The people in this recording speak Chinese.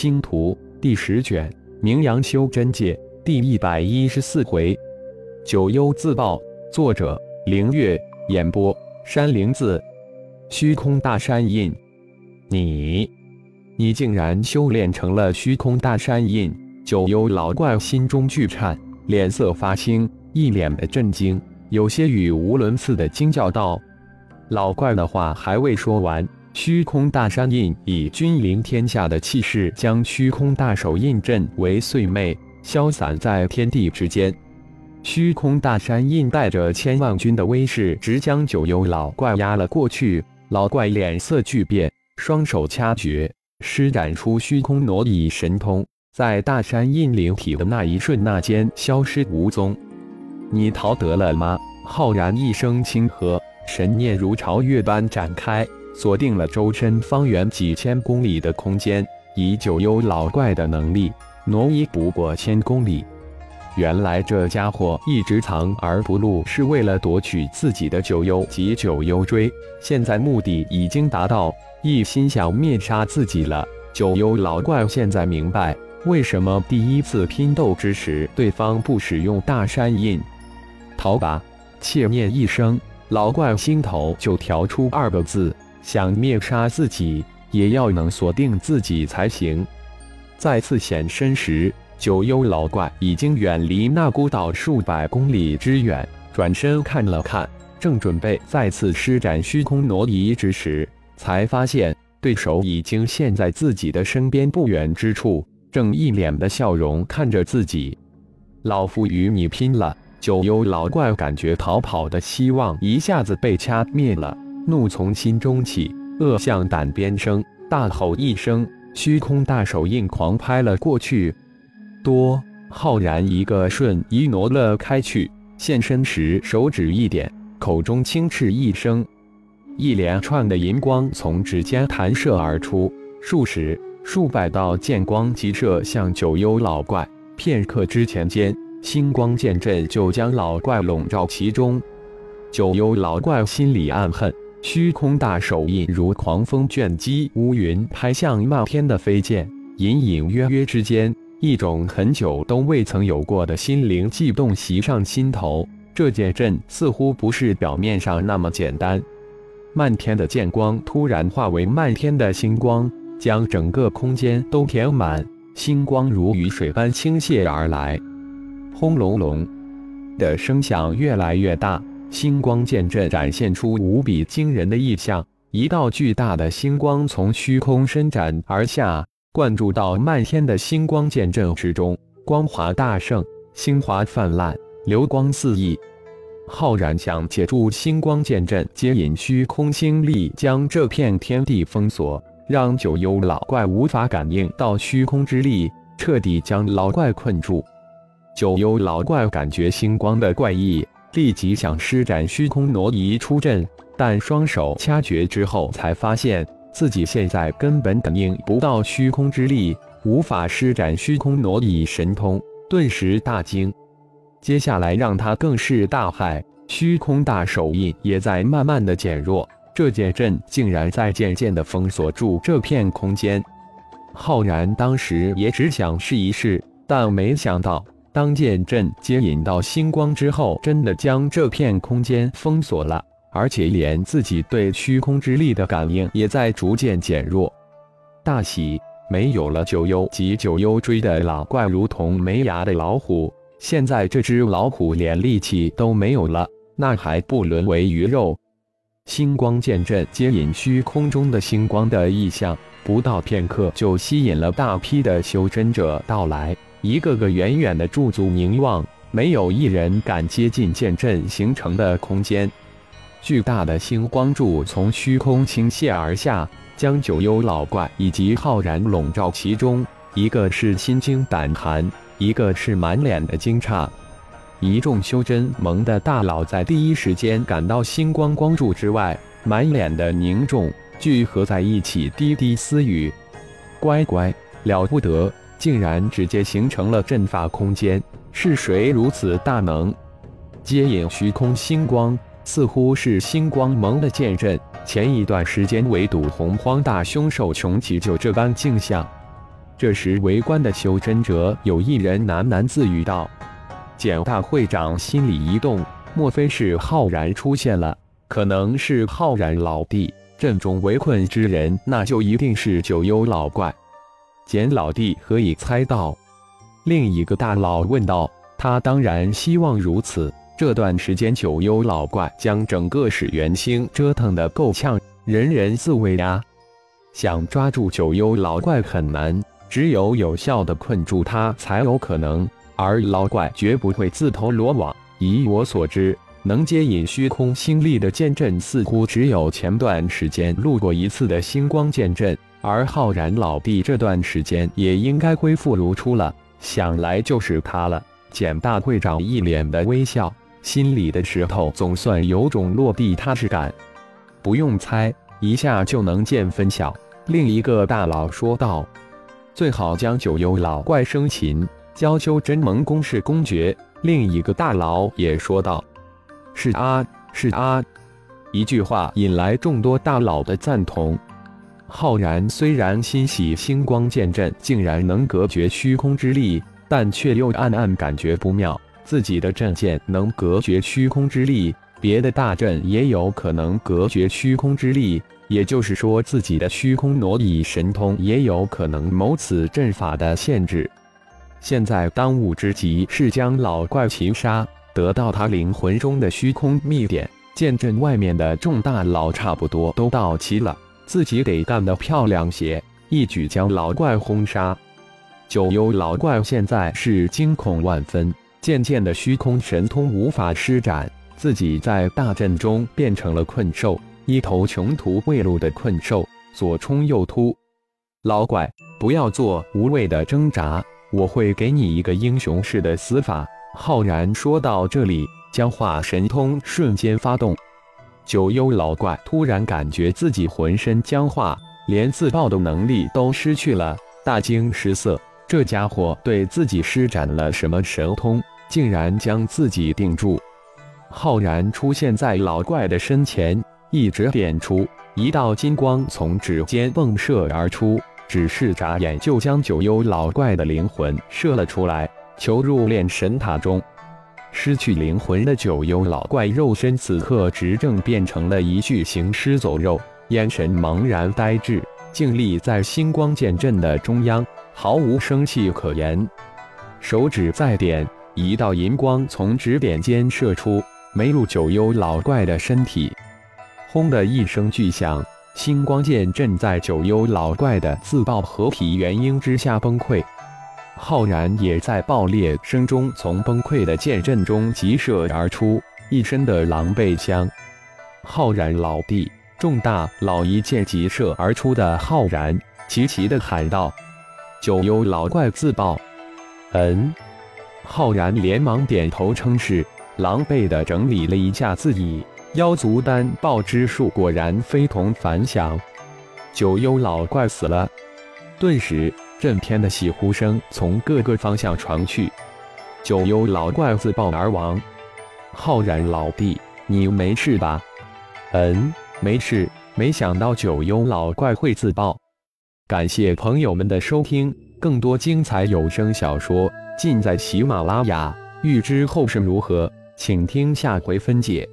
星图第十卷，名扬修真界第一百一十四回，九幽自爆。作者：凌月。演播：山灵子。虚空大山印，你，你竟然修炼成了虚空大山印！九幽老怪心中巨颤，脸色发青，一脸的震惊，有些语无伦次的惊叫道：“老怪的话还未说完。”虚空大山印以君临天下的气势，将虚空大手印震为碎末，消散在天地之间。虚空大山印带着千万军的威势，直将九幽老怪压了过去。老怪脸色巨变，双手掐诀，施展出虚空挪移神通，在大山印灵体的那一瞬那间消失无踪。你逃得了吗？浩然一声轻喝，神念如潮月般展开。锁定了周身方圆几千公里的空间，以九幽老怪的能力，挪移不过千公里。原来这家伙一直藏而不露，是为了夺取自己的九幽及九幽锥。现在目的已经达到，一心想灭杀自己了。九幽老怪现在明白，为什么第一次拼斗之时，对方不使用大山印。逃吧！切念一声，老怪心头就调出二个字。想灭杀自己，也要能锁定自己才行。再次显身时，九幽老怪已经远离那孤岛数百公里之远。转身看了看，正准备再次施展虚空挪移之时，才发现对手已经现在自己的身边不远之处，正一脸的笑容看着自己。老夫与你拼了！九幽老怪感觉逃跑的希望一下子被掐灭了。怒从心中起，恶向胆边生，大吼一声，虚空大手印狂拍了过去。多浩然一个瞬移挪了开去，现身时手指一点，口中轻斥一声，一连串的银光从指尖弹射而出，数十、数百道剑光急射向九幽老怪。片刻之前间，星光剑阵就将老怪笼罩其中。九幽老怪心里暗恨。虚空大手印如狂风卷击乌云，拍向漫天的飞剑。隐隐约约之间，一种很久都未曾有过的心灵悸动袭上心头。这剑阵似乎不是表面上那么简单。漫天的剑光突然化为漫天的星光，将整个空间都填满。星光如雨水般倾泻而来，轰隆隆的声响越来越大。星光剑阵展现出无比惊人的异象，一道巨大的星光从虚空伸展而下，灌注到漫天的星光剑阵之中，光华大盛，星华泛滥，流光四溢。浩然想借助星光剑阵接引虚空星力，将这片天地封锁，让九幽老怪无法感应到虚空之力，彻底将老怪困住。九幽老怪感觉星光的怪异。立即想施展虚空挪移出阵，但双手掐诀之后，才发现自己现在根本感应不到虚空之力，无法施展虚空挪移神通，顿时大惊。接下来让他更是大骇，虚空大手印也在慢慢的减弱，这剑阵竟然在渐渐的封锁住这片空间。浩然当时也只想试一试，但没想到。当剑阵接引到星光之后，真的将这片空间封锁了，而且连自己对虚空之力的感应也在逐渐减弱。大喜，没有了九幽及九幽追的老怪如同没牙的老虎，现在这只老虎连力气都没有了，那还不沦为鱼肉？星光剑阵接引虚空中的星光的异象，不到片刻就吸引了大批的修真者到来。一个个远远的驻足凝望，没有一人敢接近剑阵形成的空间。巨大的星光柱从虚空倾泻而下，将九幽老怪以及浩然笼罩其中。一个是心惊胆寒，一个是满脸的惊诧。一众修真盟的大佬在第一时间赶到星光光柱之外，满脸的凝重，聚合在一起，低低私语：“乖乖，了不得！”竟然直接形成了阵法空间，是谁如此大能？接引虚空星光，似乎是星光盟的剑阵。前一段时间围堵洪荒大凶兽穷奇就这般镜像。这时，围观的修真者有一人喃喃自语道：“简大会长心里一动，莫非是浩然出现了？可能是浩然老弟。阵中围困之人，那就一定是九幽老怪。”简老弟何以猜到？另一个大佬问道：“他当然希望如此。这段时间，九幽老怪将整个始元星折腾得够呛，人人自危呀。想抓住九幽老怪很难。”只有有效的困住他才有可能，而老怪绝不会自投罗网。以我所知，能接引虚空星力的剑阵似乎只有前段时间路过一次的星光剑阵，而浩然老弟这段时间也应该恢复如初了。想来就是他了。简大会长一脸的微笑，心里的石头总算有种落地踏实感。不用猜，一下就能见分晓。另一个大佬说道。最好将九幽老怪生擒，教修真盟公事公爵。另一个大佬也说道：“是啊，是啊。”一句话引来众多大佬的赞同。浩然虽然欣喜星光剑阵竟然能隔绝虚空之力，但却又暗暗感觉不妙。自己的阵剑能隔绝虚空之力，别的大阵也有可能隔绝虚空之力。也就是说，自己的虚空挪移神通也有可能谋此阵法的限制。现在当务之急是将老怪擒杀，得到他灵魂中的虚空秘典。剑阵外面的众大佬差不多都到齐了，自己得干得漂亮些，一举将老怪轰杀。九幽老怪现在是惊恐万分，渐渐的虚空神通无法施展，自己在大阵中变成了困兽。一头穷途未路的困兽，左冲右突。老怪，不要做无谓的挣扎，我会给你一个英雄式的死法。浩然说到这里，将化神通瞬间发动。九幽老怪突然感觉自己浑身僵化，连自爆的能力都失去了，大惊失色。这家伙对自己施展了什么神通，竟然将自己定住？浩然出现在老怪的身前。一指点出，一道金光从指尖迸射而出，只是眨眼就将九幽老怪的灵魂射了出来，囚入炼神塔中。失去灵魂的九幽老怪肉身此刻执政变成了一具行尸走肉，眼神茫然呆滞，静立在星光剑阵的中央，毫无生气可言。手指再点，一道银光从指点间射出，没入九幽老怪的身体。轰的一声巨响，星光剑阵在九幽老怪的自爆合体元婴之下崩溃。浩然也在爆裂声中从崩溃的剑阵中急射而出，一身的狼狈相。浩然老弟，众大佬一剑急射而出的浩然，齐齐的喊道：“九幽老怪自爆！”嗯，浩然连忙点头称是，狼狈的整理了一下自己。妖族丹爆之术果然非同凡响，九幽老怪死了。顿时，震天的喜呼声从各个方向传去。九幽老怪自爆而亡，浩然老弟，你没事吧？嗯，没事。没想到九幽老怪会自爆。感谢朋友们的收听，更多精彩有声小说尽在喜马拉雅。欲知后事如何，请听下回分解。